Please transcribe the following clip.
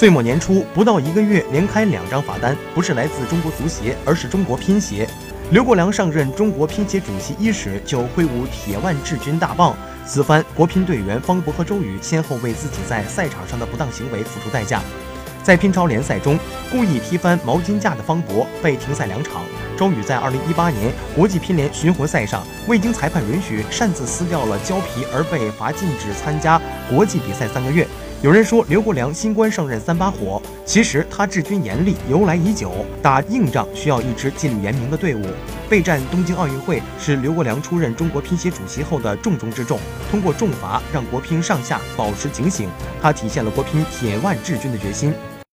岁末年初，不到一个月连开两张罚单，不是来自中国足协，而是中国乒协。刘国梁上任中国乒协主席伊始，就挥舞铁腕治军大棒。此番，国乒队员方博和周宇先后为自己在赛场上的不当行为付出代价。在乒超联赛中，故意踢翻毛巾架的方博被停赛两场。周宇在2018年国际乒联巡回赛上，未经裁判允许擅自撕掉了胶皮，而被罚禁止参加国际比赛三个月。有人说刘国梁新官上任三把火，其实他治军严厉由来已久，打硬仗需要一支纪律严明的队伍。备战东京奥运会是刘国梁出任中国乒协主席后的重中之重，通过重罚让国乒上下保持警醒，他体现了国乒铁腕治军的决心。